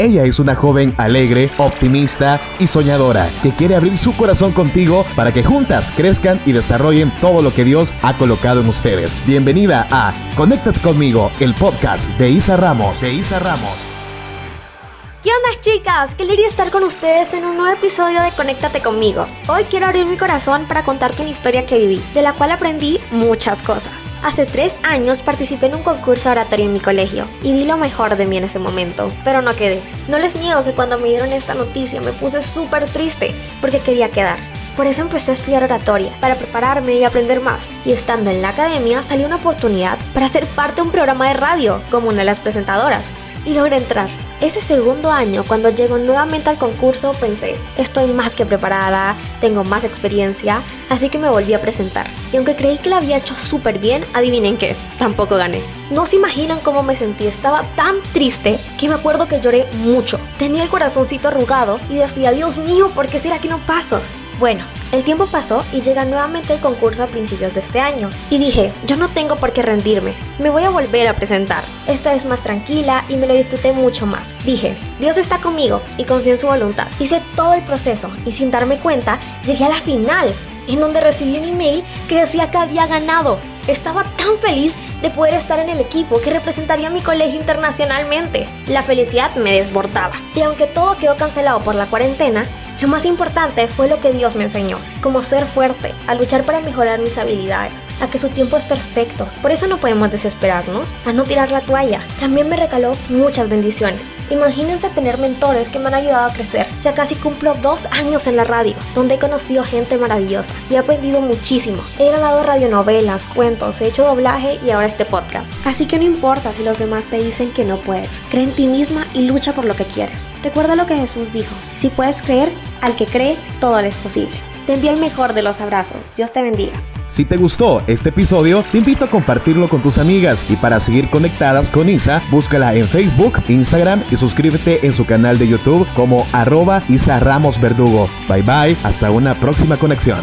Ella es una joven alegre, optimista y soñadora que quiere abrir su corazón contigo para que juntas crezcan y desarrollen todo lo que Dios ha colocado en ustedes. Bienvenida a Conéctate conmigo, el podcast de Isa Ramos. De Isa Ramos. ¿Qué onda chicas? Qué alegría estar con ustedes en un nuevo episodio de Conéctate conmigo. Hoy quiero abrir mi corazón para contarte una historia que viví, de la cual aprendí muchas cosas. Hace tres años participé en un concurso oratorio en mi colegio y di lo mejor de mí en ese momento, pero no quedé. No les niego que cuando me dieron esta noticia me puse súper triste porque quería quedar. Por eso empecé a estudiar oratoria, para prepararme y aprender más. Y estando en la academia salió una oportunidad para ser parte de un programa de radio, como una de las presentadoras. Y logré entrar. Ese segundo año, cuando llego nuevamente al concurso, pensé, estoy más que preparada, tengo más experiencia, así que me volví a presentar. Y aunque creí que lo había hecho súper bien, adivinen qué, tampoco gané. No se imaginan cómo me sentí, estaba tan triste que me acuerdo que lloré mucho. Tenía el corazoncito arrugado y decía, Dios mío, ¿por qué será que no paso? Bueno, el tiempo pasó y llega nuevamente el concurso a principios de este año. Y dije, yo no tengo por qué rendirme, me voy a volver a presentar. Esta es más tranquila y me lo disfruté mucho más. Dije, Dios está conmigo y confío en su voluntad. Hice todo el proceso y sin darme cuenta llegué a la final, en donde recibí un email que decía que había ganado. Estaba tan feliz de poder estar en el equipo que representaría a mi colegio internacionalmente. La felicidad me desbordaba. Y aunque todo quedó cancelado por la cuarentena, lo más importante fue lo que Dios me enseñó, como ser fuerte, a luchar para mejorar mis habilidades, a que su tiempo es perfecto. Por eso no podemos desesperarnos, a no tirar la toalla. También me recaló muchas bendiciones. Imagínense tener mentores que me han ayudado a crecer. Ya casi cumplo dos años en la radio, donde he conocido gente maravillosa y he aprendido muchísimo. He grabado radionovelas, cuentos, he hecho doblaje y ahora este podcast. Así que no importa si los demás te dicen que no puedes. Cree en ti misma y lucha por lo que quieres. Recuerda lo que Jesús dijo. Si puedes creer, al que cree, todo le es posible. Te envío el mejor de los abrazos. Dios te bendiga. Si te gustó este episodio, te invito a compartirlo con tus amigas y para seguir conectadas con Isa, búscala en Facebook, Instagram y suscríbete en su canal de YouTube como arroba Isa Ramos Verdugo. Bye bye, hasta una próxima conexión.